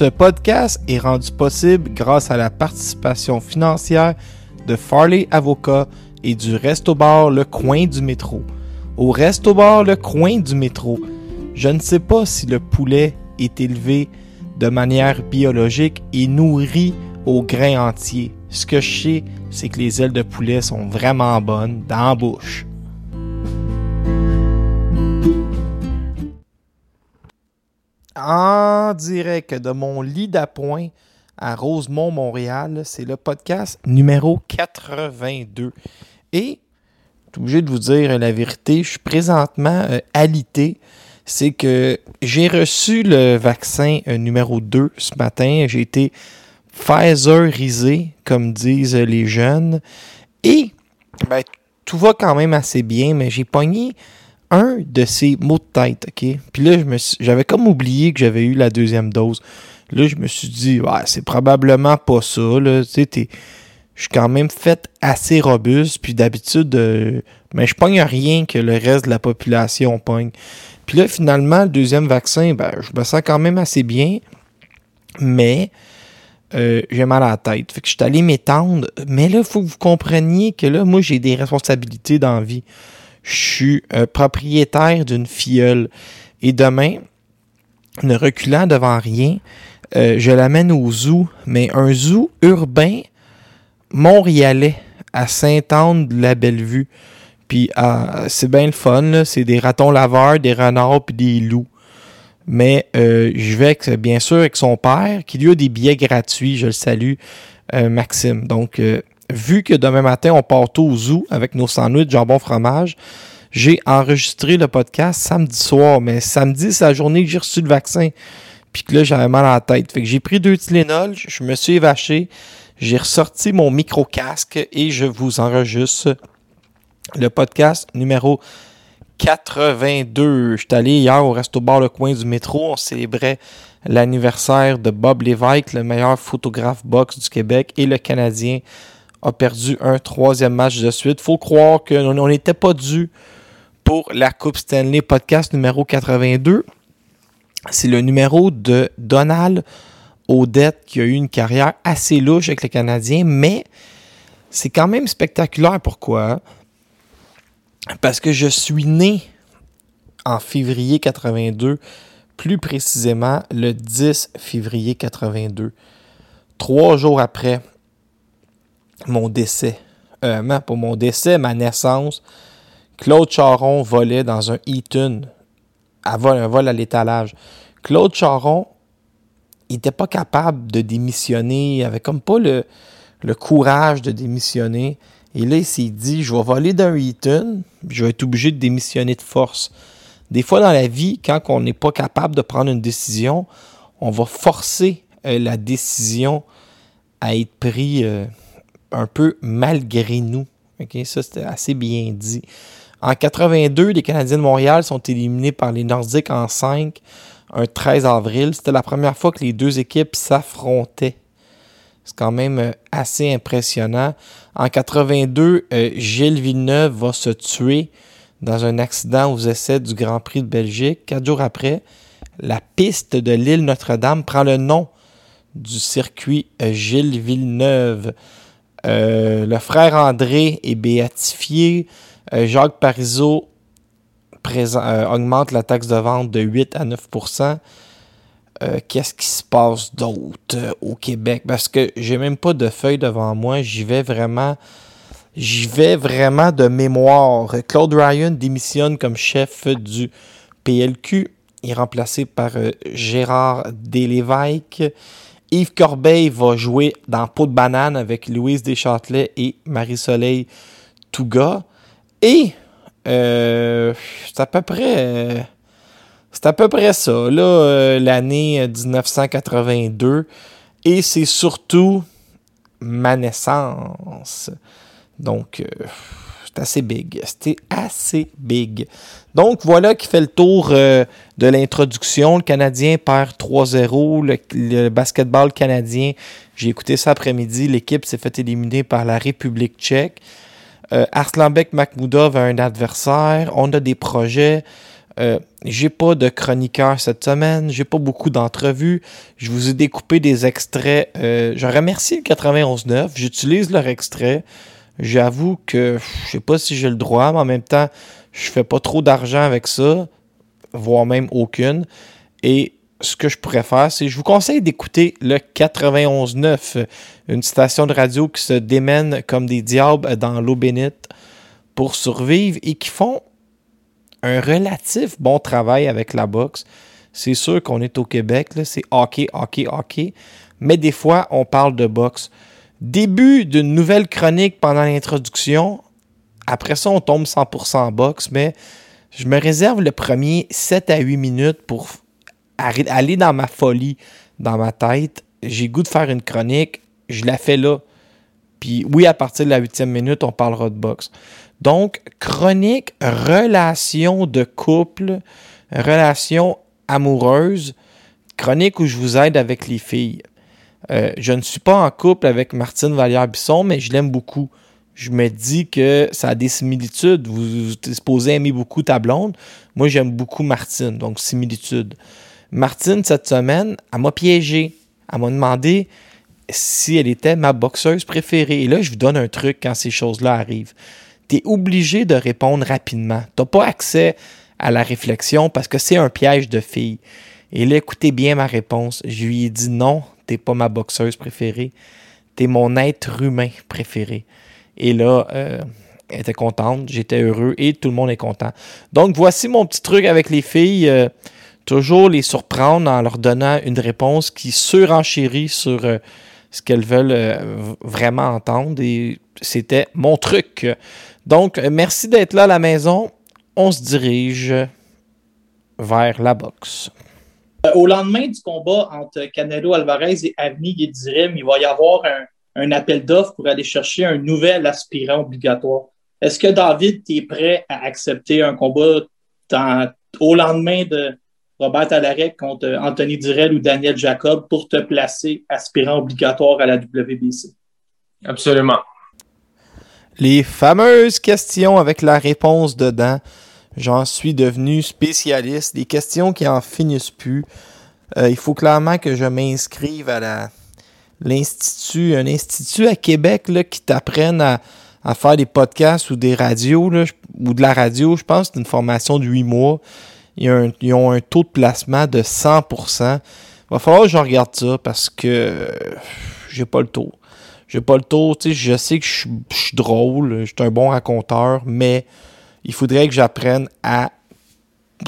Ce podcast est rendu possible grâce à la participation financière de Farley Avocat et du Resto Bar Le Coin du Métro. Au Resto Bar Le Coin du Métro, je ne sais pas si le poulet est élevé de manière biologique et nourri au grain entier. Ce que je sais, c'est que les ailes de poulet sont vraiment bonnes dans la bouche. En direct de mon lit d'appoint à Rosemont, Montréal. C'est le podcast numéro 82. Et, je suis obligé de vous dire la vérité, je suis présentement euh, alité. C'est que j'ai reçu le vaccin euh, numéro 2 ce matin. J'ai été Pfizerisé, comme disent les jeunes. Et, ben, tout va quand même assez bien, mais j'ai pogné un de ces mots de tête, OK? Puis là, j'avais comme oublié que j'avais eu la deuxième dose. Là, je me suis dit, ouais, c'est probablement pas ça, là. Tu sais, je suis quand même fait assez robuste, puis d'habitude, euh, mais je pogne rien que le reste de la population pogne. Puis là, finalement, le deuxième vaccin, ben, je me sens quand même assez bien, mais euh, j'ai mal à la tête. Fait que je suis allé m'étendre, mais là, il faut que vous compreniez que là, moi, j'ai des responsabilités dans la vie je suis euh, propriétaire d'une filleule. Et demain, ne reculant devant rien, euh, je l'amène au zoo, mais un zoo urbain montréalais à Sainte-Anne-de-la-Bellevue. Puis euh, c'est bien le fun, c'est des ratons laveurs, des renards puis des loups. Mais euh, je vais bien sûr avec son père, qui lui a des billets gratuits, je le salue, Maxime. Donc, vu que demain matin, on part tôt au zoo avec nos sandwichs jambon fromage, j'ai enregistré le podcast samedi soir. Mais samedi, c'est la journée que j'ai reçu le vaccin. Puis que là, j'avais mal à la tête. Fait que j'ai pris deux Tylenol, je me suis évaché, j'ai ressorti mon micro-casque et je vous enregistre le podcast numéro 82. Je suis allé hier au Resto Bar Le Coin du métro. On célébrait l'anniversaire de Bob Lévesque, le meilleur photographe boxe du Québec. Et le Canadien a perdu un troisième match de suite. faut croire qu'on n'était pas dû pour la Coupe Stanley podcast numéro 82. C'est le numéro de Donald Odette qui a eu une carrière assez louche avec le Canadien, mais c'est quand même spectaculaire. Pourquoi? Parce que je suis né en février 82, plus précisément le 10 février 82. Trois jours après mon décès, euh, pas mon décès, ma naissance, Claude Charon volait dans un Eaton, à un vol à l'étalage. Claude Charon, il n'était pas capable de démissionner, il avait comme pas le, le courage de démissionner. Et là, il s'est dit, je vais voler d'un Eaton, je vais être obligé de démissionner de force. Des fois dans la vie, quand on n'est pas capable de prendre une décision, on va forcer euh, la décision à être prise euh, un peu malgré nous. Ok, Ça, c'était assez bien dit. En 82, les Canadiens de Montréal sont éliminés par les Nordiques en 5, un 13 avril. C'était la première fois que les deux équipes s'affrontaient. C'est quand même euh, assez impressionnant. En 82, euh, Gilles Villeneuve va se tuer dans un accident aux essais du Grand Prix de Belgique. Quatre jours après, la piste de l'île Notre-Dame prend le nom du circuit euh, Gilles Villeneuve. Euh, le frère André est béatifié. Euh, Jacques Parizeau euh, augmente la taxe de vente de 8 à 9% euh, qu'est-ce qui se passe d'autre au Québec? Parce que j'ai même pas de feuille devant moi. J'y vais vraiment. J'y vais vraiment de mémoire. Claude Ryan démissionne comme chef du PLQ. Il est remplacé par Gérard Deslévesques. Yves Corbeil va jouer dans Peau de banane avec Louise Deschâtelet et Marie-Soleil Touga. Et euh, c'est à peu près. euh, c'est à peu près ça, là, euh, l'année 1982. Et c'est surtout ma naissance. Donc, c'est assez big. C'était assez big. Donc, voilà qui fait le tour euh, de l'introduction. Le Canadien perd 3-0. Le, le basketball canadien, j'ai écouté ça après-midi. L'équipe s'est fait éliminer par la République tchèque. Euh, Arslanbek Makhmoudov a un adversaire. On a des projets. Euh, j'ai pas de chroniqueur cette semaine. J'ai pas beaucoup d'entrevues. Je vous ai découpé des extraits. Euh, je remercie le 91.9. J'utilise leur extrait. J'avoue que je sais pas si j'ai le droit, mais en même temps, je fais pas trop d'argent avec ça, voire même aucune. Et ce que je pourrais faire, c'est je vous conseille d'écouter le 91.9, une station de radio qui se démène comme des diables dans l'eau bénite pour survivre et qui font un relatif bon travail avec la boxe. C'est sûr qu'on est au Québec, c'est hockey, hockey, hockey, mais des fois, on parle de boxe. Début d'une nouvelle chronique pendant l'introduction. Après ça, on tombe 100% boxe, mais je me réserve le premier 7 à 8 minutes pour aller dans ma folie, dans ma tête. J'ai goût de faire une chronique, je la fais là. Puis oui, à partir de la huitième minute, on parlera de boxe. Donc, chronique, relation de couple, relation amoureuse, chronique où je vous aide avec les filles. Euh, je ne suis pas en couple avec Martine Vallière-Bisson, mais je l'aime beaucoup. Je me dis que ça a des similitudes. Vous, vous êtes supposé aimer beaucoup ta blonde. Moi, j'aime beaucoup Martine, donc similitude. Martine, cette semaine, elle m'a piégé. Elle m'a demandé si elle était ma boxeuse préférée. Et là, je vous donne un truc quand ces choses-là arrivent. Tu es obligé de répondre rapidement. Tu n'as pas accès à la réflexion parce que c'est un piège de fille. Et là, écoutez bien ma réponse. Je lui ai dit non, t'es pas ma boxeuse préférée. T'es mon être humain préféré. Et là, euh, elle était contente, j'étais heureux et tout le monde est content. Donc, voici mon petit truc avec les filles. euh, toujours les surprendre en leur donnant une réponse qui surenchérit sur euh, ce qu'elles veulent vraiment entendre. Et c'était mon truc. Donc, merci d'être là à la maison. On se dirige vers la boxe. Euh, Au lendemain du combat entre Canelo Alvarez et Avni Yildirim, il va y avoir un, un appel d'offres pour aller chercher un nouvel aspirant obligatoire. Est-ce que David, tu es prêt à accepter un combat dans- au lendemain de Robert Talarek contre Anthony Durel ou Daniel Jacob pour te placer aspirant obligatoire à la WBC? Absolument. Les fameuses questions avec la réponse dedans. J'en suis devenu spécialiste. Des questions qui en finissent plus. Euh, il faut clairement que je m'inscrive à l'institut, un institut à Québec là, qui t'apprenne à, faire des podcasts ou des radios ou de la radio. Je pense que c'est une formation de 8 mois. Ils ont, un, un taux de placement de 100%. Il va falloir que je regarde ça parce que j'ai pas le taux. J'ai pas le sais, je sais que je suis drôle, je suis un bon raconteur, mais il faudrait que j'apprenne à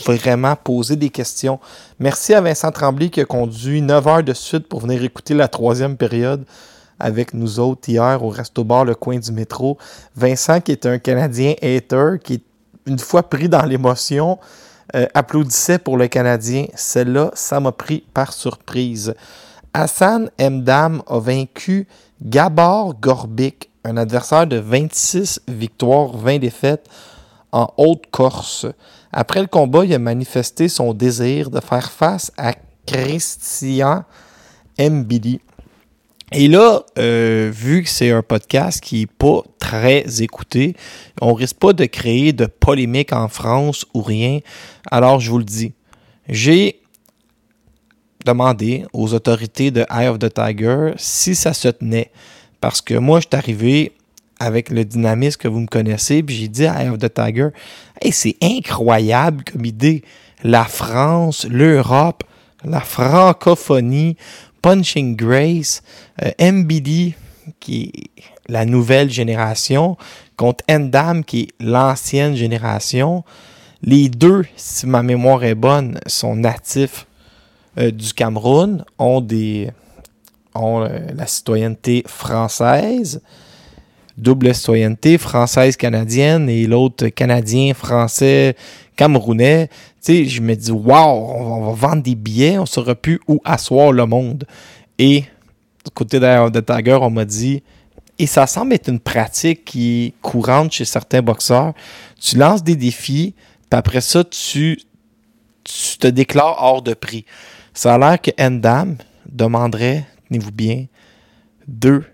vraiment poser des questions. Merci à Vincent Tremblay qui a conduit 9 heures de suite pour venir écouter la troisième période avec nous autres hier au Resto Bar Le Coin du métro. Vincent qui est un Canadien hater, qui une fois pris dans l'émotion, euh, applaudissait pour le Canadien. Celle-là, ça m'a pris par surprise. Hassan Mdam a vaincu Gabor Gorbik, un adversaire de 26 victoires, 20 défaites en Haute-Corse. Après le combat, il a manifesté son désir de faire face à Christian Mbili. Et là, euh, vu que c'est un podcast qui n'est pas très écouté, on risque pas de créer de polémique en France ou rien. Alors, je vous le dis, j'ai demandé aux autorités de Eye of the Tiger si ça se tenait. Parce que moi, je suis arrivé avec le dynamisme que vous me connaissez, puis j'ai dit à Eye of the Tiger, hey, c'est incroyable comme idée. La France, l'Europe la francophonie, Punching Grace, euh, MBD, qui est la nouvelle génération, contre Endam, qui est l'ancienne génération. Les deux, si ma mémoire est bonne, sont natifs euh, du Cameroun, ont, des, ont euh, la citoyenneté française, double citoyenneté française-canadienne et l'autre canadien, français, camerounais. Tu sais, je me dis, waouh, on, va vendre des billets, on ne saura plus où asseoir le monde. Et du côté de, de Tiger, on m'a dit, et ça semble être une pratique qui est courante chez certains boxeurs. Tu lances des défis, puis après ça, tu, tu te déclares hors de prix. Ça a l'air que Endam demanderait, tenez-vous bien, 2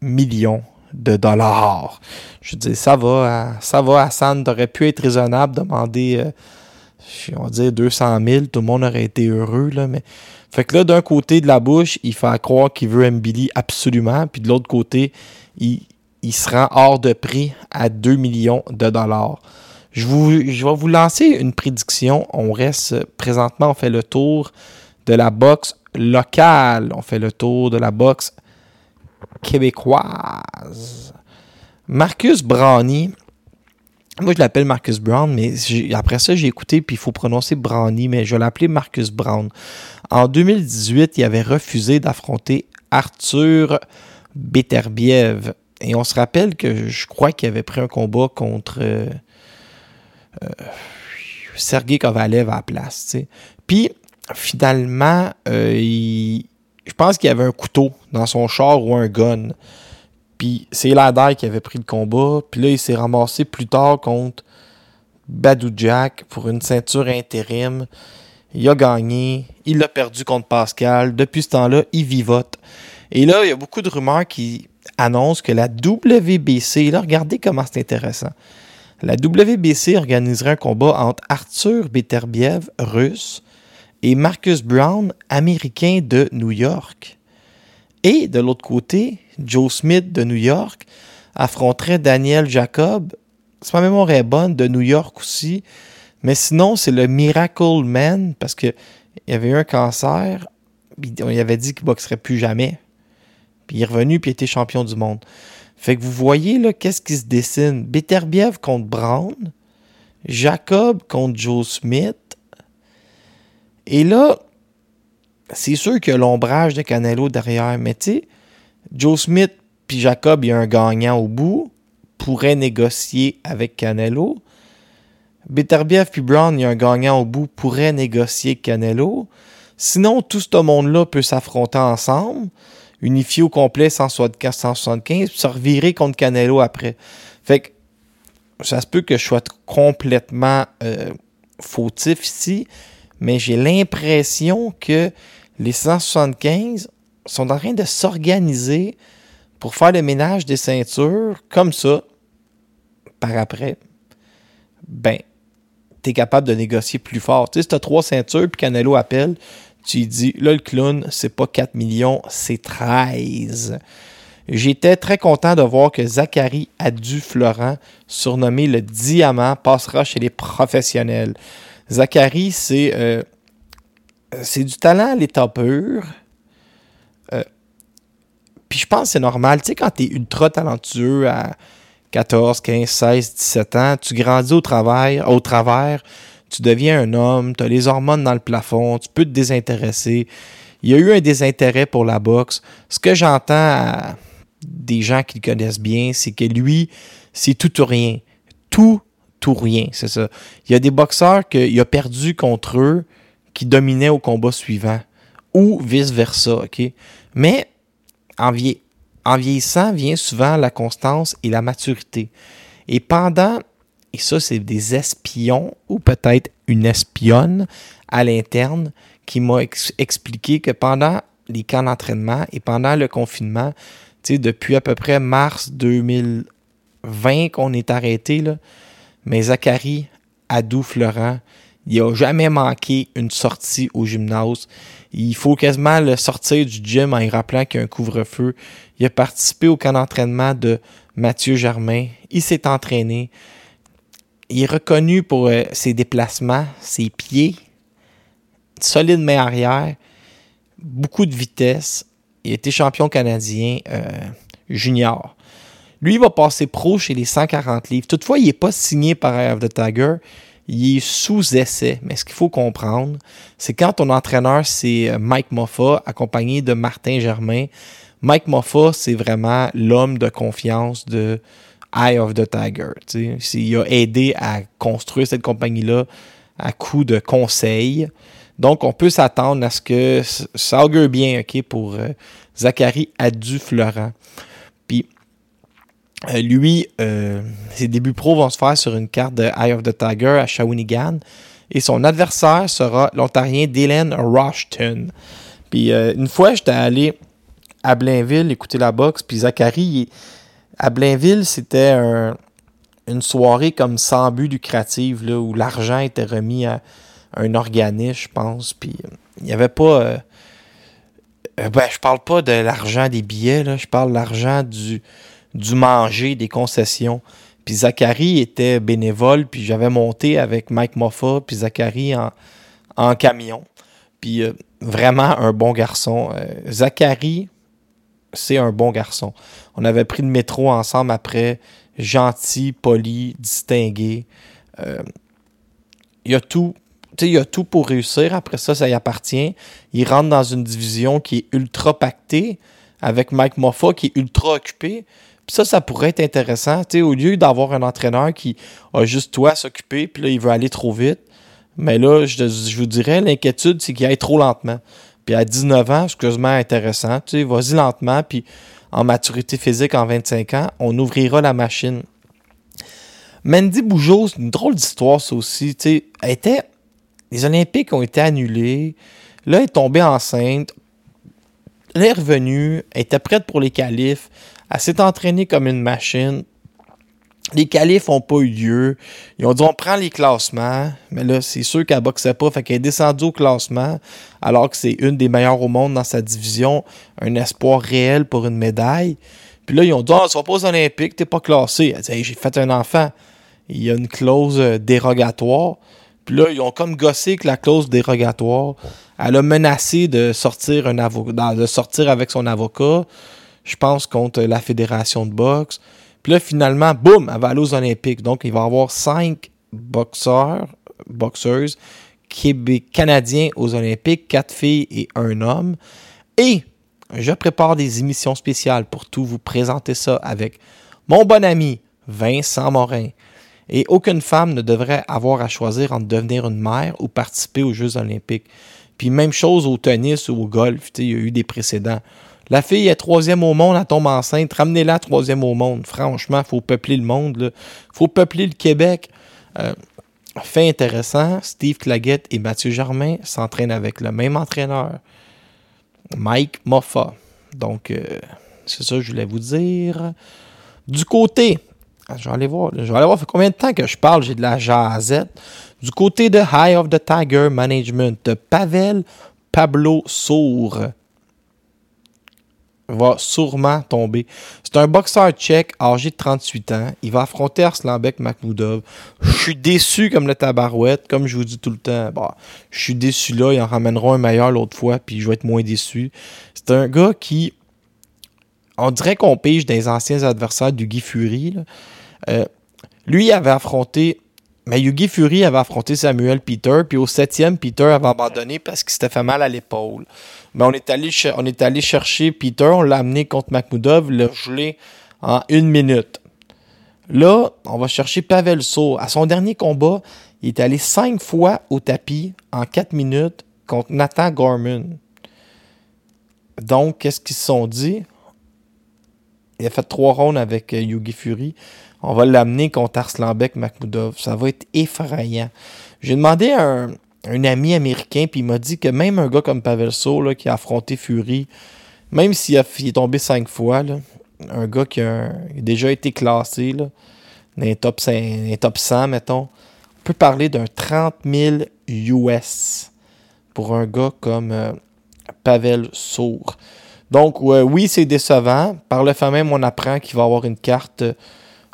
millions de dollars. Je dis, ça va, ça va, Hassan, t'aurais pu être raisonnable, demander, euh, on va dire 200 000, tout le monde aurait été heureux, là, mais... Fait que là, d'un côté de la bouche, il fait croire qu'il veut Mbili absolument, puis de l'autre côté, il, il se rend hors de prix à 2 millions de dollars. Je, vous, vais vous lancer une prédiction. On reste présentement, on fait le tour de la boxe locale. On fait le tour de la boxe québécoise. Marcus Brownie. Moi, je l'appelle Marcus Brown, mais après ça, j'ai écouté, puis il faut prononcer Brownie, mais je vais l'appeler Marcus Brown. En 2018, il avait refusé d'affronter Arthur Beterbiev. Et on se rappelle que je crois qu'il avait pris un combat contre euh, euh, Sergei Kovalev à la place. Puis, finalement, euh, je pense qu'il y avait un couteau dans son char ou un gun. Puis c'est Lader qui avait pris le combat. Puis là, il s'est ramassé plus tard contre Badou Jack pour une ceinture intérim. Il a gagné. Il a perdu contre Pascal. Depuis ce temps-là, il vivote. Et là, il y a beaucoup de rumeurs qui annoncent que la WBC, là, regardez comment c'est intéressant. La WBC organiserait un combat entre Arthur Beterbiev, russe, et Marcus Brown, américain de New York. Et de l'autre côté, Joe Smith de New York affronterait Daniel Jacob, si ma mémoire est bonne, de New York aussi. Mais sinon, c'est le Miracle Man parce qu'il y avait eu un cancer. On avait dit qu'il ne boxerait plus jamais. Puis il est revenu puis il était champion du monde. Fait que vous voyez là, qu'est-ce qui se dessine? Beterbiev contre Brown, Jacob contre Joe Smith. Et là, c'est sûr a l'ombrage de Canelo derrière, mais tu Joe Smith puis Jacob, il y a un gagnant au bout, pourrait négocier avec Canelo. Beterbiev puis Brown, il y a un gagnant au bout, pourrait négocier Canelo. Sinon, tout ce monde-là peut s'affronter ensemble unifié au complet 175, puis se revirer contre Canelo après. Fait que ça se peut que je sois complètement euh, fautif ici, mais j'ai l'impression que les 175 sont en train de s'organiser pour faire le ménage des ceintures comme ça, par après. Ben, tu es capable de négocier plus fort. Tu sais, si tu as trois ceintures, puis Canelo appelle, tu dis, là, le clown, c'est pas 4 millions, c'est 13. J'étais très content de voir que Zachary Adu-Florent, surnommé le Diamant, passera chez les professionnels. Zachary, c'est euh, c'est du talent à l'état pur. Euh, puis je pense que c'est normal. Tu sais, quand tu es ultra talentueux à 14, 15, 16, 17 ans, tu grandis au travail, au travers tu deviens un homme, tu as les hormones dans le plafond, tu peux te désintéresser. Il y a eu un désintérêt pour la boxe. Ce que j'entends des gens qui le connaissent bien, c'est que lui, c'est tout ou rien. Tout rien, c'est ça. Il y a des boxeurs qu'il a perdu contre eux qui dominaient au combat suivant. Ou vice-versa, OK? Mais en, en vieillissant vient souvent la constance et la maturité. Et pendant et ça, c'est des espions ou peut-être une espionne à l'interne qui m'a expliqué que pendant les camps d'entraînement et pendant le confinement, depuis à peu près mars 2020 qu'on est arrêté, là, mais Zachary Adou Florent, il n'a jamais manqué une sortie au gymnase. Il faut quasiment le sortir du gym en y rappelant qu'il y a un couvre-feu. Il a participé au camp d'entraînement de Mathieu Germain. Il s'est entraîné il est reconnu pour euh, ses déplacements, ses pieds. solide main arrière, beaucoup de vitesse. Il été champion canadien euh, junior. Lui, va passer pro chez les 140 livres. Toutefois, il n'est pas signé par Eye of the Tiger. Il est sous essai. Mais ce qu'il faut comprendre, c'est quand ton entraîneur, c'est euh, Mike Moffa, accompagné de Martin Germain. Mike Moffa, c'est vraiment l'homme de confiance de Eye of the Tiger. tu sais. Il a aidé à construire cette compagnie-là à coup de conseils. Donc, on peut s'attendre à ce que ça augure bien ok, pour euh, Zachary Adu-Florent. Euh, lui, euh, ses débuts pro vont se faire sur une carte de Eye of the Tiger à Shawinigan. Et son adversaire sera l'Ontarien Dylan Rushton. Puis, euh, une fois, j'étais allé à Blainville écouter la boxe. Puis, Zachary, à Blainville, c'était un- une soirée comme sans but lucrative, là, où l'argent était remis à un organisme, je pense. Puis, il n'y avait pas. ben, je parle pas de l'argent des billets, je parle de l'argent du, du manger, des concessions. Puis Zachary était bénévole, puis j'avais monté avec Mike Moffa, puis Zachary en, camion. Puis euh, vraiment un bon garçon. Euh, Zachary, c'est un bon garçon. On avait pris le métro ensemble après, gentil, poli, distingué. Euh, il a tout. il a tout pour réussir. Après ça, ça y appartient. Il rentre dans une division qui est ultra pactée avec Mike Moffa qui est ultra occupé. Ça, ça pourrait être intéressant. Tu sais, au lieu d'avoir un entraîneur qui a juste toi à s'occuper, puis là, il veut aller trop vite. Mais là, je, vous dirais, l'inquiétude, c'est qu'il aille trop lentement. Puis à 19 ans, quasiment intéressant. Tu sais, vas-y lentement, puis en maturité physique, en 25 ans, on ouvrira la machine. Mandy Bougeot, c'est une drôle d'histoire, ça aussi. Tu sais, elle était. Les Olympiques ont été annulés. Là, elle est tombée enceinte. Elle est revenue. Elle était prête pour les qualifs. Elle s'est entraînée comme une machine. Les qualifs n'ont pas eu lieu. Ils ont dit on prend les classements. Mais là, c'est sûr qu'elle boxait pas. Fait qu'elle est descendue au classement. Alors que c'est une des meilleures au monde dans sa division. Un espoir réel pour une médaille. Puis là, ils ont dit Ah, tu vas pas aux Olympiques, t'es pas classé. Elle dit j'ai fait un enfant. Il y a une clause euh, dérogatoire. Puis là, ils ont comme gossé avec la clause dérogatoire. Elle a menacé de sortir avec son avocat, je pense, contre la fédération de boxe. Puis là, finalement, boum, elle va aller aux Olympiques. Donc, il va y avoir cinq boxeurs, boxeuses québé- canadiens aux Olympiques, quatre filles et un homme. Et je prépare des émissions spéciales pour tout vous présenter ça avec mon bon ami Vincent Morin. Et aucune femme ne devrait avoir à choisir entre devenir une mère ou participer aux Jeux olympiques. Puis même chose au tennis ou au golf, il y a eu des précédents. La fille est troisième au monde, elle tombe enceinte, ramenez-la troisième au monde. Franchement, il faut peupler le monde, il faut peupler le Québec. Euh, fait intéressant, Steve Claggett et Mathieu Germain s'entraînent avec le même entraîneur, Mike Moffa. Donc, euh, c'est ça que je voulais vous dire. Du côté, ah, je vais aller voir, je vais aller voir, fait combien de temps que je parle, j'ai de la jasette. Du côté de High of the Tiger Management, Pavel Pablo Sour va sûrement tomber. C'est un boxeur tchèque âgé de 38 ans. Il va affronter Arslanbek Makhmoudov. Je suis déçu comme le tabarouette, comme je vous dis tout le temps. Bah, je suis déçu là, ils en ramèneront un meilleur l'autre fois, puis je vais être moins déçu. C'est un gars qui, on dirait qu'on pige des anciens adversaires du Guy Fury. Euh, lui, avait affronté. Mais Yugi Fury avait affronté Samuel Peter, puis au septième, Peter avait abandonné parce qu'il s'était fait mal à l'épaule. Mais on est allé, cher- on est allé chercher Peter, on l'a amené contre Makhmoudov, l'a gelé en une minute. Là, on va chercher Pavel So. À son dernier combat, il est allé cinq fois au tapis en quatre minutes contre Nathan Gorman. Donc, qu'est-ce qu'ils se sont dit? Il a fait trois rounds avec euh, Yugi Fury. On va l'amener contre Arslanbek Makhmoudov. Ça va être effrayant. J'ai demandé à un, un ami américain, puis il m'a dit que même un gars comme Pavel So, là, qui a affronté Fury, même s'il est tombé cinq fois, un gars qui a, déjà été classé là, dans les top, 5 dans les top 100, mettons, on peut parler d'un 30 000 US pour un gars comme euh, Pavel Sour. Donc, oui, c'est décevant. Par le fait même, on apprend qu'il va avoir une carte euh,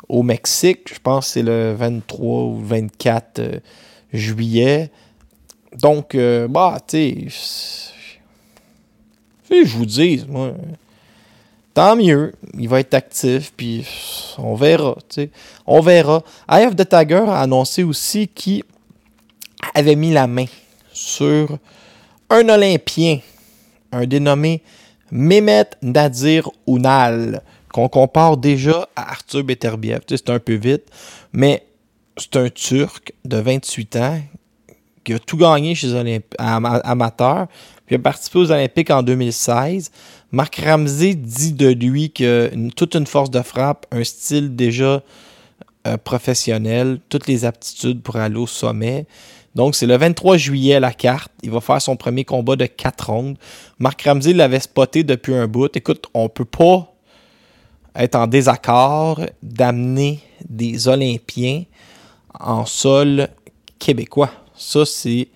au Mexique. Je pense que c'est le 23 ou 24 euh, juillet. Donc, euh, bah, tu sais, je vous dis, moi, tant mieux, il va être actif, puis on verra, tu sais, on verra. Eye of the a annoncé aussi qu'il avait mis la main sur un Olympien, un dénommé Mehmet Nadir Ounal, qu'on compare déjà à Arthur Beterbiev. Tu sais, c'est un peu vite, mais c'est un Turc de 28 ans qui a tout gagné chez les Olymp- am- amateurs, puis a participé aux Olympiques en 2016. Marc Ramsey dit de lui que toute une force de frappe, un style déjà euh, professionnel, toutes les aptitudes pour aller au sommet. Donc, c'est le 23 juillet la carte. Il va faire son premier combat de 4 rondes. Marc Ramsey l'avait spoté depuis un bout. Écoute, on peut pas être en désaccord d'amener des Olympiens en sol québécois. Ça, c'est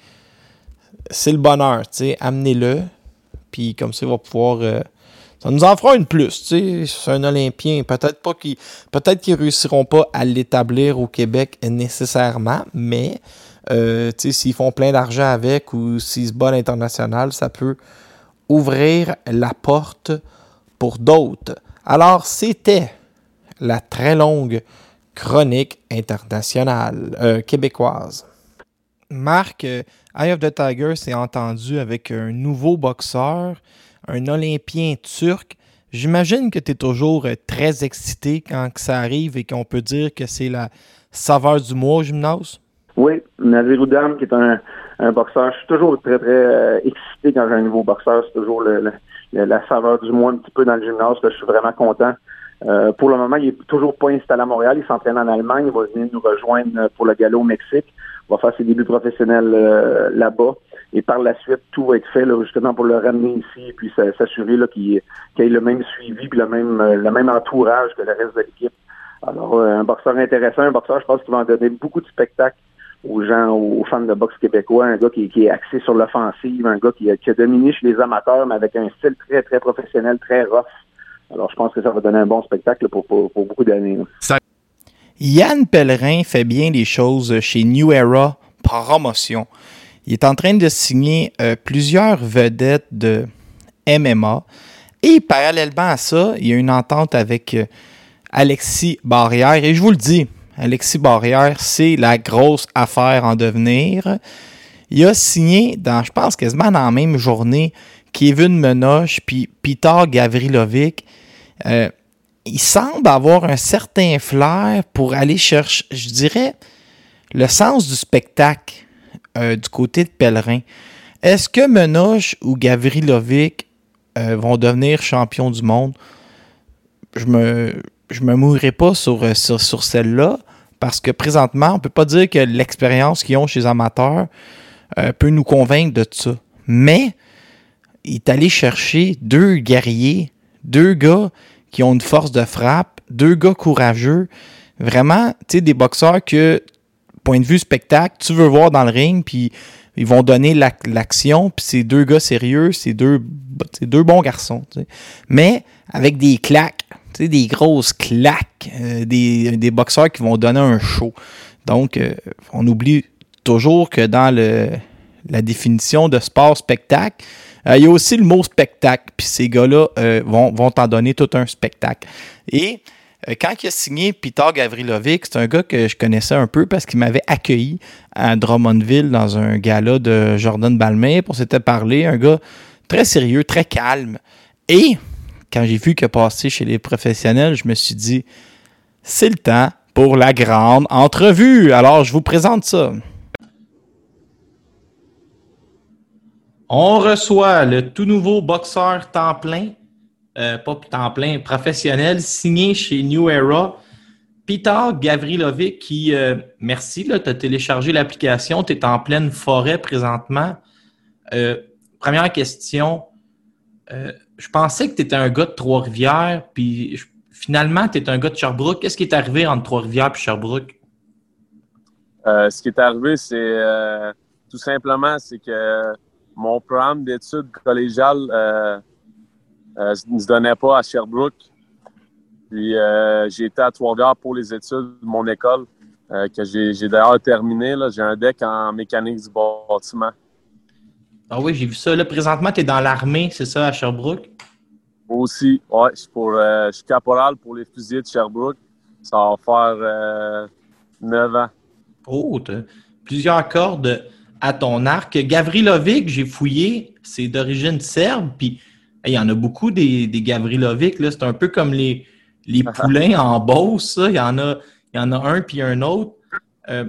c'est le bonheur. Amenez-le. Puis comme ça, il va pouvoir. euh, ça nous en fera une plus. C'est un Olympien. Peut-être pas qu'ils. Peut-être qu'ils réussiront pas à l'établir au Québec nécessairement, mais euh, s'ils font plein d'argent avec ou s'ils se battent à l'international, ça peut ouvrir la porte pour d'autres. Alors, c'était la très longue chronique internationale euh, québécoise. Marc, euh, Eye of the Tiger s'est entendu avec un nouveau boxeur, un Olympien turc. J'imagine que tu es toujours euh, très excité quand ça arrive et qu'on peut dire que c'est la saveur du mois au gymnase? Oui, Nadir Oudam, qui est un, boxeur. Je suis toujours très, très euh, excité quand j'ai un nouveau boxeur. C'est toujours la saveur du mois un petit peu dans le gymnase. Je suis vraiment content. Pour le moment, il est toujours pas installé à Montréal. Il s'entraîne en Allemagne. Il va venir nous rejoindre pour le galop au Mexique. Va faire ses débuts professionnels euh, là-bas. Et par la suite, tout va être fait là, justement pour le ramener ici et puis s'assurer qu'il ait le même suivi puis le même, euh, le même entourage que le reste de l'équipe. Alors, euh, un boxeur intéressant, un boxeur, je pense qu'il va en donner beaucoup de spectacles aux gens, aux fans de boxe québécois, un gars qui, qui est axé sur l'offensive, un gars qui qui a dominé chez les amateurs, mais avec un style très, très professionnel, très rough. Alors, je pense que ça va donner un bon spectacle pour, pour beaucoup d'années. Yann Pellerin fait bien les choses chez New Era Promotion. Il est en train de signer euh, plusieurs vedettes de MMA. Et parallèlement à ça, il y a une entente avec euh, Alexis Barrière. Et je vous le dis, Alexis Barrière, c'est la grosse affaire en devenir. Il a signé, dans, je pense quasiment dans la même journée, Kevin Menoche puis Peter Gavrilovic. Euh, il semble avoir un certain flair pour aller chercher, je dirais, le sens du spectacle euh, du côté de Pèlerin. Est-ce que Menoche ou Gavrilovic euh, vont devenir champions du monde? Je me, je me mouillerai pas sur, euh, sur, sur celle-là parce que présentement, on peut pas dire que l'expérience qu'ils ont chez les amateurs peut nous convaincre de ça. Mais il est allé chercher deux guerriers, deux gars qui ont une force de frappe, deux gars courageux, vraiment, des boxeurs que, point de vue spectacle, tu veux voir dans le ring, puis ils vont donner l'ac- l'action, puis c'est deux gars sérieux, c'est deux, deux bons garçons, mais avec des claques, des grosses claques, euh, des, des boxeurs qui vont donner un show. Donc, euh, on oublie toujours que dans le, la définition de sport-spectacle, il y a aussi le mot spectacle. Puis ces gars-là euh, vont, vont t'en donner tout un spectacle. Et euh, quand il a signé Peter Gavrilovic, c'est un gars que je connaissais un peu parce qu'il m'avait accueilli à Drummondville dans un gala de Jordan Balmain. On s'était parlé. Un gars très sérieux, très calme. Et quand j'ai vu qu'il a passé chez les professionnels, je me suis dit, c'est le temps pour la grande entrevue. Alors, je vous présente ça. On reçoit le tout nouveau boxeur temps plein, euh, pas temps plein, professionnel, signé chez New Era, Peter Gavrilovic, qui, euh, merci, tu as téléchargé l'application, tu es en pleine forêt présentement. Euh, première question, je pensais que tu étais un gars de Trois-Rivières, puis finalement, tu un gars de Sherbrooke. Qu'est-ce qui est arrivé entre Trois-Rivières et Sherbrooke? Ce qui est arrivé, c'est tout simplement, que mon programme d'études collégiales euh, euh, ne se donnait pas à Sherbrooke. Puis euh, j'ai été à Trois-Rivières pour les études de mon école, que j'ai d'ailleurs terminé. J'ai un deck en mécanique du bâtiment. Ah oui, j'ai vu ça. Là, présentement, tu es dans l'armée, c'est ça, à Sherbrooke? Moi aussi, ouais, je suis, pour, je suis caporal pour les fusiliers de Sherbrooke. Ça va faire euh, 9 ans. Oh, plusieurs cordes à ton arc. Gavrilovic, j'ai fouillé, c'est d'origine serbe, puis il y en a beaucoup des, des Gavrilovic. C'est un peu comme les, les poulains en Beauce. Il y en a, il y en a un puis un autre. Euh,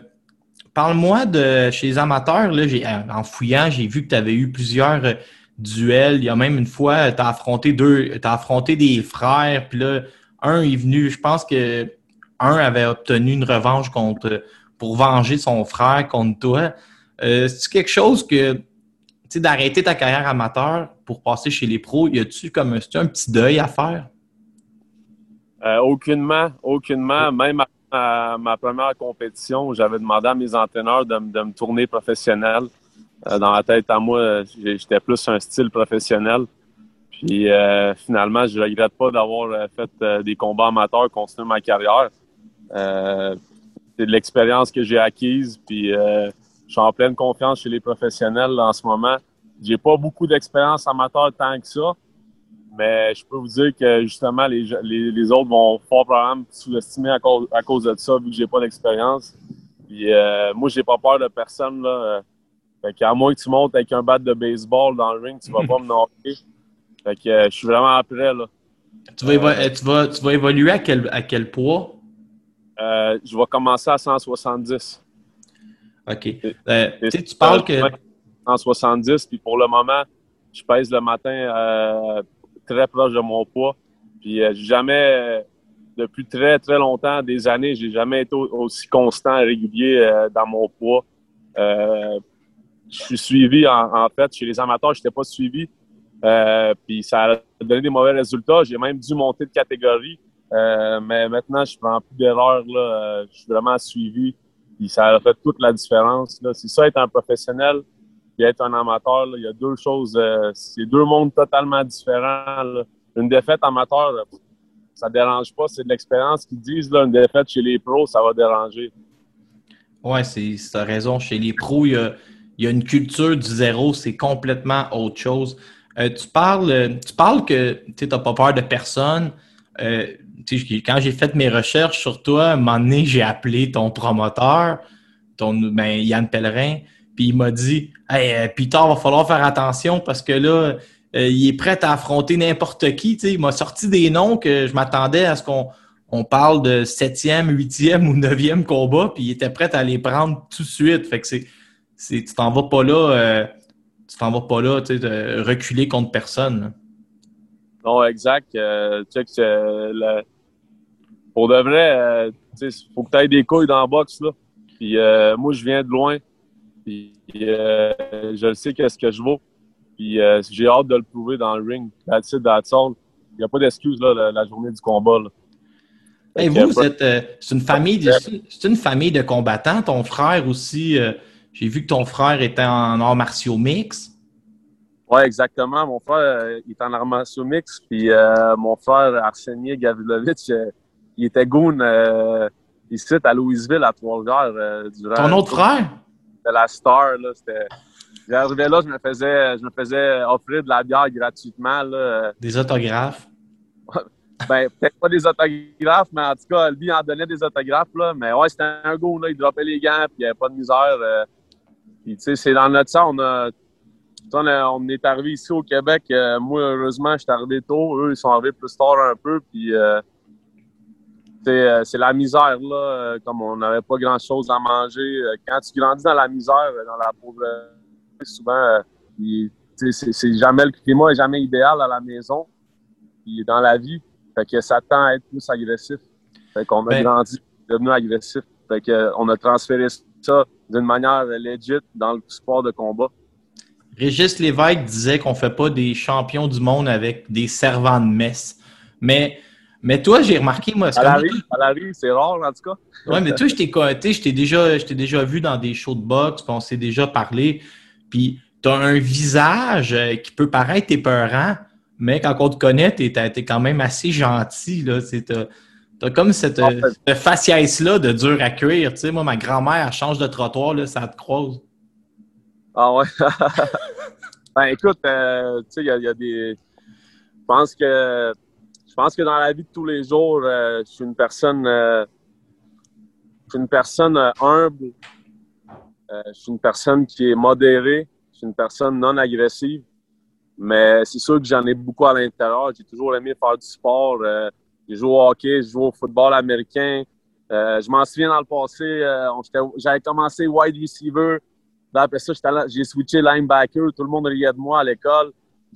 Parle-moi de chez les amateurs. Là, j'ai- euh, en fouillant, j'ai vu que tu avais eu plusieurs euh, duels. Il y a même une fois, tu as affronté deux, tu affronté des frères, puis là, un est venu, je pense que un avait obtenu une revanche contre pour venger son frère contre toi. Euh, C'est quelque chose que tu sais, d'arrêter ta carrière amateur pour passer chez les pros, y a-tu comme un, c'est-tu un petit deuil à faire? Euh, aucunement, aucunement. Même à ma, première compétition, j'avais demandé à mes entraîneurs de, me- de me tourner professionnel. Euh, dans la tête à moi, j'étais plus un style professionnel. Puis euh, finalement, je regrette pas d'avoir fait des combats amateurs, continuer ma carrière. C'est de l'expérience que j'ai acquise. Puis je suis en pleine confiance chez les professionnels en ce moment. J'ai pas beaucoup d'expérience amateur tant que ça. Mais je peux vous dire que justement, les, les, les autres vont fort probablement me sous-estimer à cause, à cause de ça, vu que j'ai pas d'expérience. Puis euh, moi, j'ai pas peur de personne. Là. Fait qu'à moins que tu montes avec un bat de baseball dans le ring, tu vas pas me knocker. Fait que euh, je suis vraiment prêt. Là. Tu vas, évo- euh, tu vas, tu vas évoluer à quel, à quel poids? Euh, je vais commencer à 170. OK. Euh, tu sais, tu parles que. 170, puis pour le moment, je pèse le matin euh, très proche de mon poids. Puis euh, jamais, euh, depuis très très longtemps, des années, j'ai jamais été au- aussi constant et régulier euh, dans mon poids. Je suis suivi en, en fait chez les amateurs, je n'étais pas suivi. Puis ça a donné des mauvais résultats. J'ai même dû monter de catégorie. Mais maintenant, je prends plus d'erreurs. Je suis vraiment suivi. Puis ça fait toute la différence. là. C'est ça, être un professionnel et être un amateur. Il y a deux choses. euh, c'est deux mondes totalement différents. Une défaite amateur, là, ça dérange pas. C'est de l'expérience qu'ils disent. Là, une défaite chez les pros, ça va déranger. Ouais, c'est, as raison. Chez les pros, il y a, il y a une culture du zéro, c'est complètement autre chose. Euh, tu, parles, euh, tu parles que tu n'as pas peur de personne. Euh, quand j'ai fait mes recherches sur toi, à un moment donné, j'ai appelé ton promoteur, ton, ben, Yann Pellerin, puis il m'a dit Hey, euh, Peter, va falloir faire attention parce que là, euh, il est prêt à affronter n'importe qui. Tu sais, il m'a sorti des noms que je m'attendais à ce qu'on on parle de septième, huitième ou neuvième combat, puis il était prêt à les prendre tout de suite. Fait que c'est, c'est tu t'en vas pas là, euh, tu t'en vas pas là, de reculer contre personne. là. Non, exact. Euh, tu sais que c'est le- pour de vrai, euh, sais, faut que tu aies des couilles dans la boxe. Là. Puis euh, moi, je viens de loin. Puis euh, je le sais qu'est-ce que je vaux. Puis euh, j'ai hâte de le prouver dans le ring. That's it, that's all. Il n'y a pas d'excuse la, la journée du combat. Là. Vous, vous euh, êtes, euh, c'est une famille, de, c'est une famille de combattants. Ton frère aussi, euh, j'ai vu que ton frère était en arts martiaux mix. Oui, exactement. Mon frère, euh, il est en armation mix. Puis euh, mon frère, Arsenier Gavrilovic, euh, il était goon euh, ici à Louisville, à Trois-Rivières. euh, durant Ton autre frère? de la star. Là, c'était... J'arrivais là, je me faisais, je me faisais offrir de la bière gratuitement. Là. Des autographes? Ben, peut-être pas des autographes, mais en tout cas, lui, il en donnait des autographes. Là. Mais ouais, c'était un go, là. Il droppait les gants, puis il n'y avait pas de misère. euh. Puis, tu sais, c'est dans notre sang, on a. sais, On, a- on est arrivé ici au Québec. euh, moi, heureusement, je suis arrivé tôt. Eux, ils sont arrivés plus tard un peu. Puis, euh, euh, c'est la misère, là. euh, Comme on n'avait pas grand-chose à manger. euh, Quand tu grandis dans la misère, euh, dans la pauvreté, souvent, euh, c'est jamais le climat est jamais idéal à la maison. Puis dans la vie, fait que ça tend à être plus agressif. Fait qu'on a Ben- grandi, devenu agressif. Fait que euh, on a transféré ça d'une manière legit dans le sport de combat. Régis Lévesque disait qu'on fait pas des champions du monde avec des servants de messe. Mais, mais toi, j'ai remarqué, moi, À la à c'est rare en tout cas. Ouais, mais toi, je t'ai je t'ai déjà, déjà vu dans des shows de boxe, puis on s'est déjà parlé. Puis tu as un visage euh, qui peut paraître épeurant, mais quand on te connaît, tu es, quand même assez gentil. Tu as, comme cette, En fait. cette faciès-là de dur à cuire. Tu sais, moi, ma grand-mère, elle change de trottoir, là, ça te croise. Ah ouais. Ben écoute, euh, tu sais, il y, a- des. Je pense que. Je pense que dans la vie de tous les jours, euh, je suis une personne. euh, je suis une personne humble. Je suis une personne qui est modérée. Je suis une personne non agressive. Mais c'est sûr que j'en ai beaucoup à l'intérieur. J'ai toujours aimé faire du sport. J'ai joué au hockey, j'ai joué au football américain. Je m'en souviens dans le passé, j'avais commencé wide receiver. Puis après ça, j'ai switché linebacker. Tout le monde riait de moi à l'école.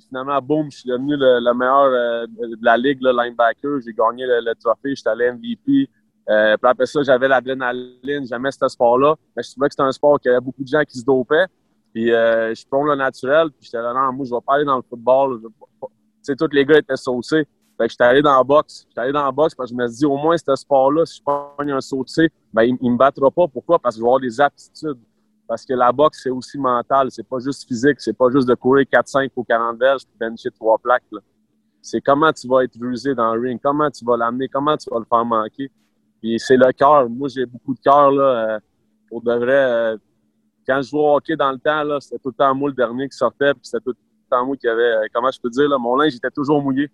Finalement, boum, je suis devenu le, le meilleur euh, de la ligue, le linebacker. J'ai gagné le, trophée, j'étais allé MVP. Euh, puis après ça, j'avais l'adrénaline, j'aimais ce sport-là. Mais je trouvais que c'était un sport qui avait beaucoup de gens qui se dopaient. Puis euh, je prends le naturel, puis j'étais là, non, moi, je vais pas aller dans le football. Tu sais, tous les gars étaient saucés. Fait que j'étais allé dans la boxe. J'étais allé dans la boxe parce que je me suis dit, au moins, ce sport-là, si je pogne un sauté, ben, il, il me battra pas. Pourquoi? Parce que je vais avoir des aptitudes. Parce que la boxe, c'est aussi mental. C'est pas juste physique. C'est pas juste de courir 4-5 ou 40 verges puis bencher trois plaques. C'est comment tu vas être rusé dans le ring, comment tu vas l'amener, comment tu vas le faire manquer. Puis c'est le cœur. Moi, j'ai beaucoup de cœur, là. euh, pour de vrai, euh, quand je jouais au hockey dans le temps, là, c'était tout le temps moi le dernier qui sortait, puis c'était tout le temps moi qui avait, euh, comment je peux dire, là, mon linge était toujours mouillé.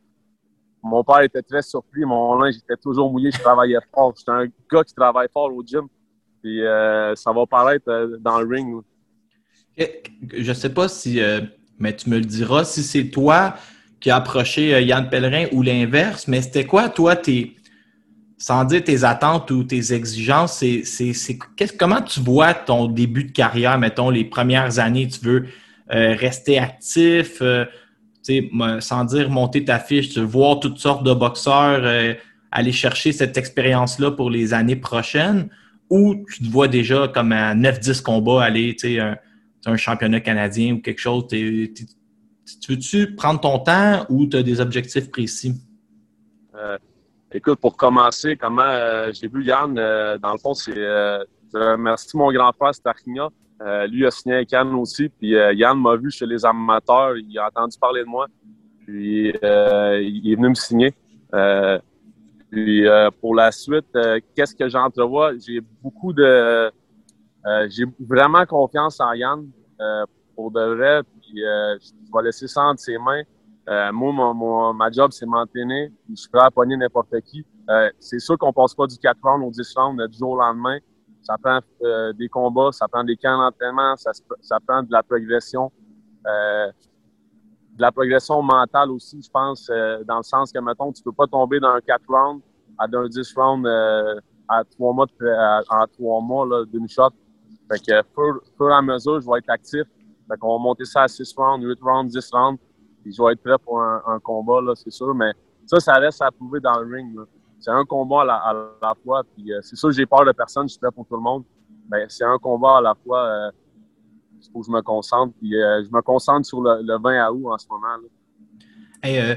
Mon père était très surpris, mon linge était toujours mouillé, je travaillais fort. J'étais un gars qui travaille fort au gym. Puis euh, ça va paraître euh, dans le ring. Je sais pas si, euh, mais tu me le diras, si c'est toi qui as approché Yann Pellerin ou l'inverse, mais c'était quoi, toi, tes, sans dire tes attentes ou tes exigences, c'est, comment tu vois ton début de carrière, mettons, les premières années, tu veux rester actif, sans dire monter ta fiche, tu voir toutes sortes de boxeurs, aller chercher cette expérience-là pour les années prochaines, ou tu te vois déjà comme à 9-10 combats aller, tu sais, un, un championnat canadien ou quelque chose, tu veux-tu prendre ton temps ou tu as des objectifs précis? Euh, écoute, pour commencer, comment euh, j'ai vu Yann, euh, dans le fond, c'est. Remercie mon grand frère Starkina. Lui a signé avec Yann aussi. Puis Yann m'a vu chez les amateurs. Il a entendu parler de moi. Puis il est venu me signer. Puis euh, pour la suite, euh, qu'est-ce que j'entrevois? J'ai beaucoup de. euh, j'ai vraiment confiance en Yann euh, pour de vrai. Puis euh, je vais laisser ça entre ses mains. Moi, mon, mon- ma job, c'est m'entraîner. Je suis prêt à pogner n'importe qui. C'est sûr qu'on passe pas du 4 rounds au 10 rounds du jour au lendemain. Ça prend des combats, ça prend des camps d'entraînement, ça, ça prend de la progression. Euh, de la progression mentale aussi, je pense, euh, dans le sens que, mettons, tu peux pas tomber dans un 4 rounds à d'un 10 rounds euh, à trois mois, de à- trois mois d'une shot. Fait que, fur, et à mesure, je vais être actif. Fait qu'on va monter ça à 6 rounds, 8 rounds, 10 rounds. Puis je vais être prêt pour un, un combat, là, c'est sûr. Mais ça, ça reste à prouver dans le ring. là. C'est un combat à la, à la fois. Puis euh, c'est sûr, j'ai peur de personne, je suis prêt pour tout le monde. Mais c'est un combat à la fois. Il faut que je me concentre. Puis euh, je me concentre sur le, le 20 août en ce moment. là. Hey, euh,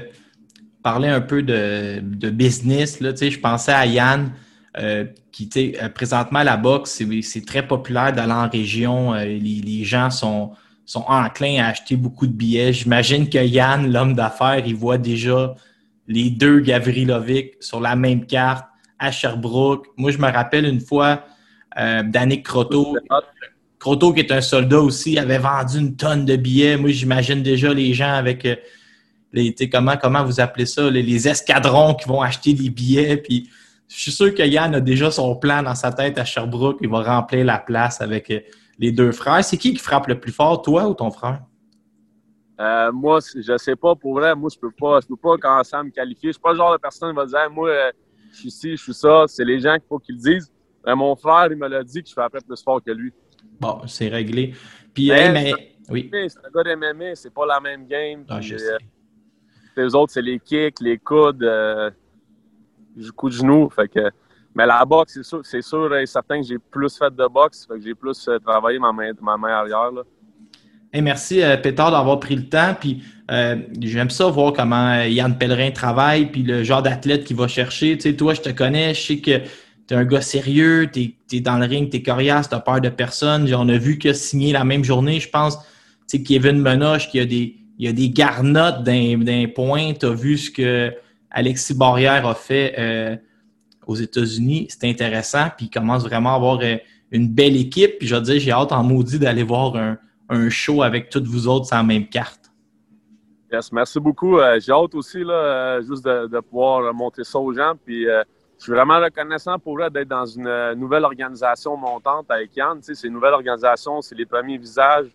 parler un peu de, de business, là, je pensais à Yann, euh, qui, euh, présentement, la boxe, c'est- très populaire d'aller en région. les, les gens sont, sont enclins à acheter beaucoup de billets. J'imagine que Yann, l'homme d'affaires, il voit déjà les deux Gavrilovic sur la même carte à Sherbrooke. Moi, je me rappelle une fois euh, d'Annick Croteau. Croteau, qui est un soldat aussi, avait vendu une tonne de billets. Moi, j'imagine déjà les gens avec euh, les, comment, comment vous appelez ça, les, escadrons qui vont acheter des billets. Puis je suis sûr que Yann a déjà son plan dans sa tête à Sherbrooke. Il va remplir la place avec euh, les deux frères. C'est qui qui frappe le plus fort, toi ou ton frère? Euh, moi, je sais pas, pour vrai, moi, je peux pas, je peux pas commencer à me qualifier. Je suis pas le genre de personne qui va dire, moi, je suis ci, je suis ça. C'est les gens qu'il faut qu'ils le disent. Mon frère, il me l'a dit que je frappais plus fort que lui. Bon, c'est réglé. Puis, Mais- hey, mais, oui. C'est un gars d'MMA, c'est pas la même game. Ah, Puis, euh, les autres, c'est les kicks, les coudes, euh, coup de genou. Fait que, mais la boxe, c'est sûr, c'est sûr et certain que j'ai plus fait de boxe. Fait que j'ai plus euh, travaillé ma main, ma main arrière. Là. Hey, merci, euh, Pétard, d'avoir pris le temps. Puis, euh, j'aime ça voir comment Yann Pellerin travaille, puis le genre d'athlète qu'il va chercher. Tu sais, toi, je te connais, je sais que tu es un gars sérieux, tu es, dans le ring, tu es coriace, tu peur de personne. On a vu a signé la même journée, je pense. Tu Kevin Menoche, qui a des, a des garnottes d'un point. Tu as vu ce que Alexis Barrière a fait euh, aux États-Unis. C'est intéressant, puis il commence vraiment à avoir euh, une belle équipe. Puis je veux dire, j'ai hâte en maudit d'aller voir un, un show avec toutes vous autres la même carte. Yes, merci beaucoup. Euh, J'ai hâte aussi, là, juste de, de pouvoir montrer ça aux gens. Puis, je suis vraiment reconnaissant pour eux d'être dans une euh, nouvelle organisation montante avec Yann. Tu sais, c'est une nouvelle organisation, c'est les premiers visages.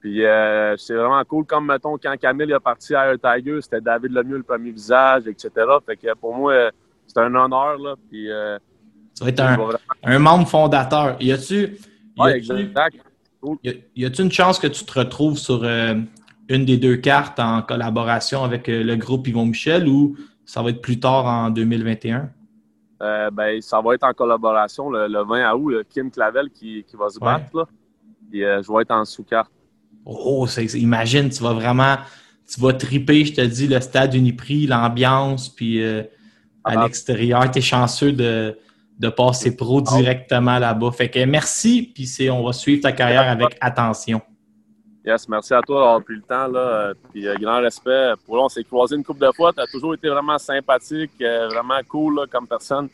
Puis, euh, c'est vraiment cool. Comme, mettons, quand Camille est parti à Air Tiger, c'était David Lemieux le premier visage, etc. Fait que pour moi, euh, c'est un honneur. Là. Puis, euh, Ça va être un, vais vraiment- un membre fondateur. Y a-tu Ouais, a-tu une chance que tu te retrouves sur euh, une des deux cartes en collaboration avec le groupe Yvon Michel ou ça va être plus tard en 2021? Euh, ben, ça va être en collaboration le, le 20 août. là, Kim Clavel qui, qui va se Ouais. battre. Là. Puis, euh, je vais être en sous-carte. Oh, imagine, tu vas vraiment, tu vas triper, je te dis, le stade Uniprix, l'ambiance, puis euh, à Ah. l'extérieur, tu es chanceux de, de passer pro directement là-bas. Fait que merci, puis on va suivre ta carrière avec attention. Yes, merci à toi d'avoir pris le temps. Là. Euh, Puis, euh, grand respect. Pour là, on s'est croisé une couple de fois. Tu as toujours été vraiment sympathique, euh, vraiment cool là, comme personne.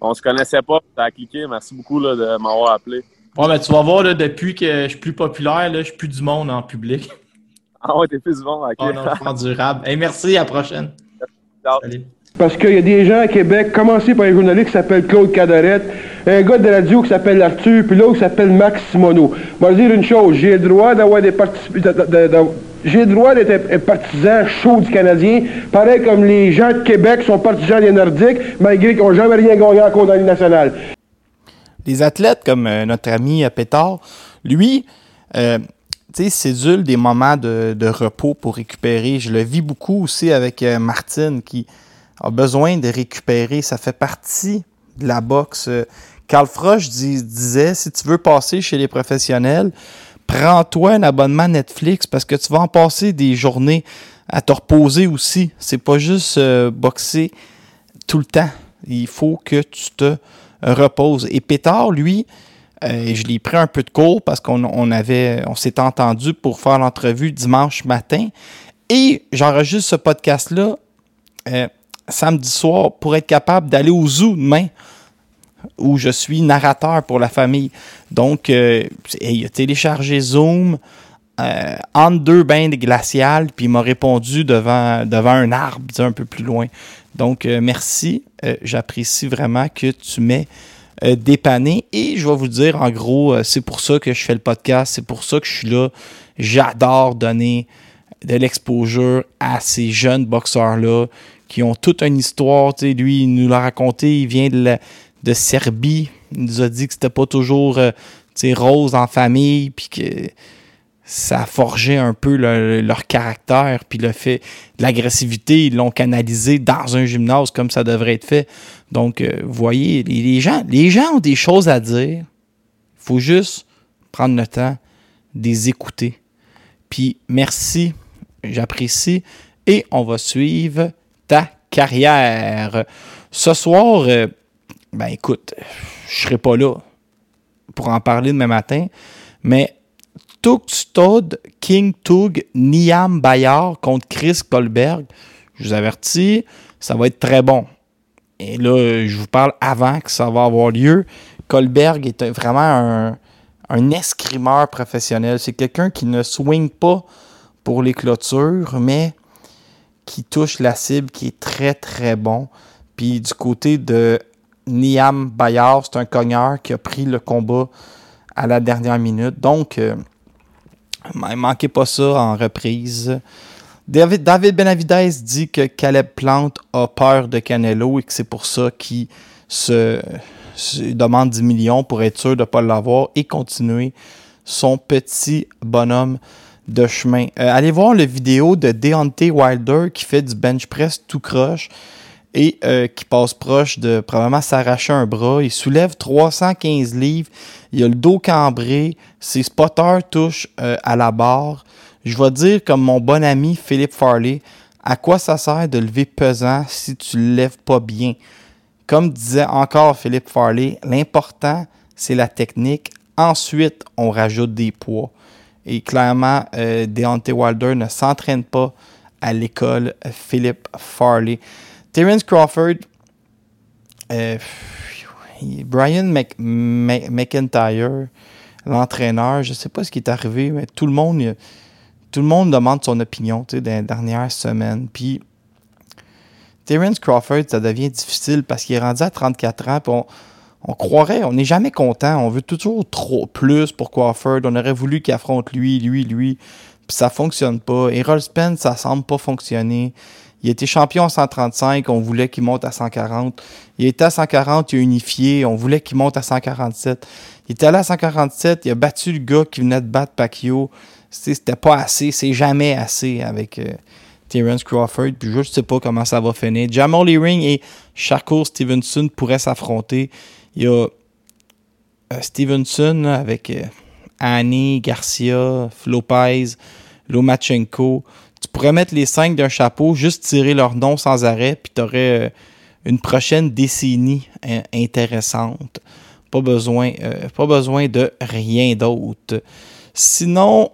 On se connaissait pas, tu as cliqué. Merci beaucoup là, de m'avoir appelé. Ouais, mais tu vas voir, là, depuis que je suis plus populaire, là, je suis plus du monde en public. Ah ouais, t'es plus bon, ok. Oh non, je suis endurable. Hey, merci, à la prochaine. Ciao. Salut. Parce qu'il y a des gens à Québec, commencé par un journaliste qui s'appelle Claude Cadorette, un gars de radio qui s'appelle Arthur, puis l'autre qui s'appelle Max Simoneau. Moi, dire une chose, j'ai le droit d'avoir des j'ai droit d'être un partisan chaud du Canadien, pareil comme les gens de Québec sont partisans des Nordiques, malgré qu'ils n'ont jamais rien gagné encore dans nationale. Les athlètes comme euh, notre ami euh, Pétard, lui, euh, tu sais, cédule des moments de, de repos pour récupérer. Je le vis beaucoup aussi avec euh, Martine qui a besoin de récupérer. Ça fait partie de la boxe. Carl Froch dis- disait si tu veux passer chez les professionnels, prends-toi un abonnement Netflix parce que tu vas en passer des journées à te reposer aussi. C'est pas juste euh, boxer tout le temps. Il faut que tu te reposes. Et Pétard, lui, euh, je l'ai pris un peu de cours parce qu'on on avait, on s'est entendu pour faire l'entrevue dimanche matin. Et j'enregistre ce podcast-là euh, samedi soir pour être capable d'aller au zoo demain où je suis narrateur pour la famille. Donc, euh, il a téléchargé Zoom euh, entre deux bains de glaciales, puis il m'a répondu devant, devant un arbre, un peu plus loin. Donc, euh, merci. Euh, J'apprécie vraiment que tu m'aies dépanné. Et je vais vous dire, en gros, c'est pour ça que je fais le podcast, c'est pour ça que je suis là. J'adore donner de l'exposure à ces jeunes boxeurs-là qui ont toute une histoire. Lui, il nous l'a raconté, il vient de, de Serbie. Il nous a dit que c'était pas toujours euh, rose en famille, puis que ça a forgé un peu le- leur caractère, puis le fait de l'agressivité, ils l'ont canalisé dans un gymnase comme ça devrait être fait. Donc, euh, vous voyez, les, gens, les gens ont des choses à dire. Il faut juste prendre le temps de les écouter. Puis, merci, j'apprécie. Et on va suivre carrière. Ce soir, euh, ben écoute, je serai pas là pour en parler demain matin, mais Tugstod King Tug Niam Bayard contre Chris Goldberg. Je vous avertis, ça va être très bon. Et là, je vous parle avant que ça va avoir lieu. Goldberg est vraiment un, un escrimeur professionnel. C'est quelqu'un qui ne swing pas pour les clôtures, mais qui touche la cible, qui est très très bon. Puis du côté de Niam Bayard, c'est un cogneur qui a pris le combat à la dernière minute. Donc, euh, manquez pas ça en reprise. David, David Benavidez dit que Caleb Plante a peur de Canelo et que c'est pour ça qu'il se, se demande 10 millions pour être sûr de ne pas l'avoir et continuer son petit bonhomme de chemin. Euh, allez voir la vidéo de Deontay Wilder qui fait du bench press tout croche et euh, qui passe proche de probablement s'arracher un bras. Il soulève 315 livres. Il a le dos cambré. Ses spotters touchent euh, à la barre. Je vais dire comme mon bon ami Philippe Farley, à quoi ça sert de lever pesant si tu ne lèves pas bien? Comme disait encore Philippe Farley, l'important, c'est la technique. Ensuite, on rajoute des poids. Et clairement, euh, Deontay Wilder ne s'entraîne pas à l'école Philippe Farley. Terence Crawford, euh, Brian Mc- Mc- McIntyre, l'entraîneur, je ne sais pas ce qui est arrivé, mais tout le monde, tout le monde demande son opinion dans les dernières semaines. Puis Terence Crawford, ça devient difficile parce qu'il est rendu à 34 ans. On, on croirait, on n'est jamais content. On veut toujours trop plus pour Crawford. On aurait voulu qu'il affronte lui, lui, lui. Puis ça fonctionne pas. Errol Spence, ça semble pas fonctionner. Il était champion en 135, on voulait qu'il monte à 140. Il était à 140, il a unifié, on voulait qu'il monte à 147. Il était allé à 147, il a battu le gars qui venait de battre Pacquiao. C'était pas assez, c'est jamais assez avec euh, Terence Crawford. Puis je ne sais pas comment ça va finir. Jamal Ring et Shakur Stevenson pourraient s'affronter. Il y a euh, Stevenson avec euh, Annie, Garcia, Lopez, Lomachenko. Tu pourrais mettre les cinq d'un chapeau, juste tirer leur nom sans arrêt, puis tu aurais euh, une prochaine décennie intéressante. Pas besoin, pas besoin de rien d'autre. Sinon,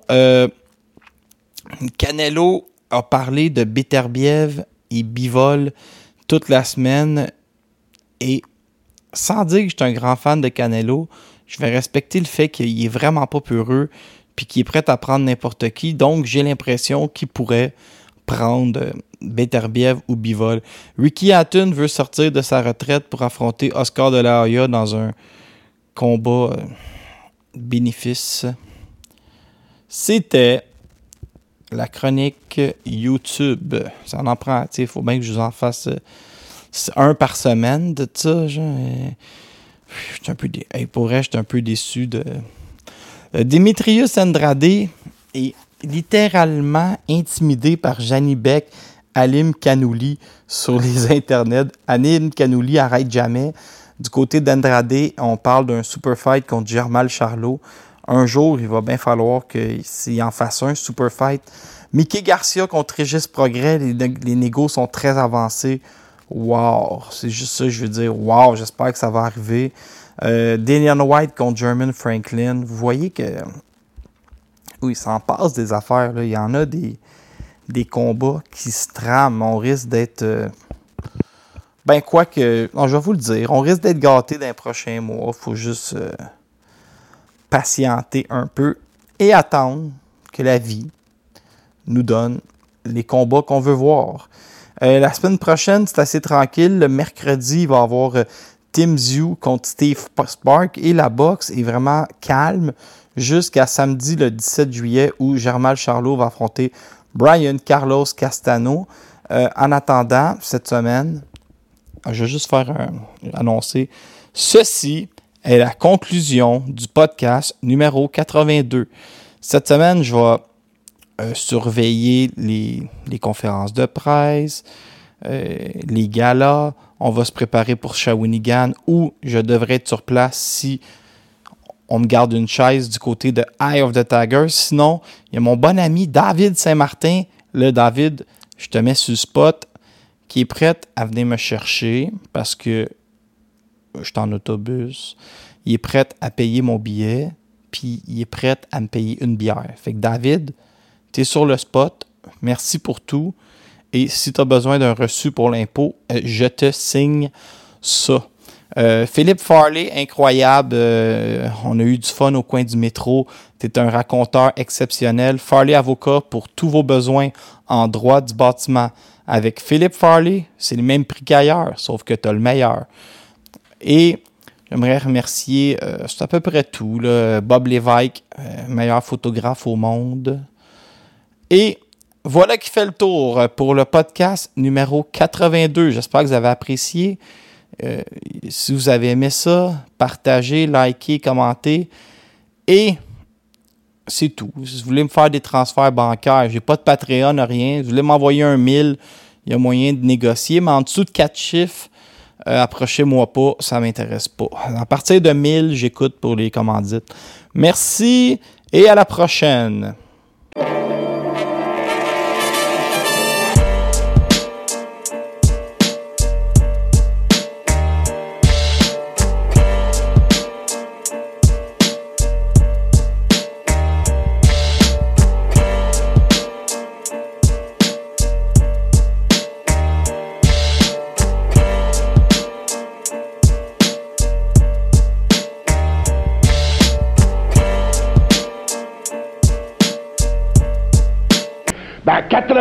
Canelo a parlé de Beterbiev et Bivol toute la semaine. Et sans dire que je suis un grand fan de Canelo, je vais respecter le fait qu'il est vraiment pas peureux puis qu'il est prêt à prendre n'importe qui. Donc, j'ai l'impression qu'il pourrait prendre euh, Beterbiev ou Bivol. Ricky Hatton veut sortir de sa retraite pour affronter Oscar de la Hoya dans un combat euh, bénéfice. C'était la chronique YouTube. Ça en prend, il faut bien que je vous en fasse euh, un par semaine de ça. Genre, pour vrai, je suis un peu déçu de. Euh, Demetrius Andrade est littéralement intimidé par Jani Beck, Alim Kanouli sur les internets. Alim Kanouli arrête jamais. Du côté d'Andrade, on parle d'un super fight contre Germal Charlot. Un jour, il va bien falloir qu'il en fasse un super fight. Mickey Garcia contre Régis Progrès, les, les négos sont très avancés. Wow, c'est juste ça, je veux dire. Wow, j'espère que ça va arriver. Euh, Daniel White contre German Franklin. Vous voyez que. Oui, il s'en passe des affaires. Il y en a des, des combats qui se trament. On risque d'être. euh, ben, quoi que. non, je vais vous le dire. On risque d'être gâté dans les prochains mois. faut juste euh, patienter un peu et attendre que la vie nous donne les combats qu'on veut voir. Euh, la semaine prochaine, c'est assez tranquille. Le mercredi, il va y avoir euh, Tim Zhu contre Steve Spark et la boxe est vraiment calme jusqu'à samedi le 17 juillet où Germal Charlot va affronter Brian Carlos Castano. Euh, en attendant, cette semaine, je vais juste faire un, annoncer ceci est la conclusion du podcast numéro 82. Cette semaine, je vais euh, surveiller les, conférences de presse, euh, les galas. On va se préparer pour Shawinigan où je devrais être sur place si on me garde une chaise du côté de Eye of the Tiger. Sinon, il y a mon bon ami David Saint-Martin. Là, David, je te mets sur le spot qui est prêt à venir me chercher parce que je suis en autobus. Il est prêt à payer mon billet, puis il est prêt à me payer une bière. Fait que David, tu es sur le spot. Merci pour tout. Et si tu as besoin d'un reçu pour l'impôt, euh, je te signe ça. Euh, Philippe Farley, incroyable. Euh, on a eu du fun au coin du métro. Tu es un raconteur exceptionnel. Farley Avocat pour tous vos besoins en droit du bâtiment. Avec Philippe Farley, c'est le même prix qu'ailleurs, sauf que tu as le meilleur. Et j'aimerais remercier, c'est à peu près tout, Bob Lévesque, meilleur photographe au monde. Et voilà qui fait le tour pour le podcast numéro 82. J'espère que vous avez apprécié. Euh, si vous avez aimé ça, partagez, likez, commentez. Et c'est tout. Si vous voulez me faire des transferts bancaires, j'ai pas de Patreon, rien. Si vous voulez m'envoyer un 1000, il y a moyen de négocier. Mais en dessous de 4 chiffres, euh, approchez-moi pas, ça m'intéresse pas. À partir de 1000, j'écoute pour les commandites. Merci et à la prochaine.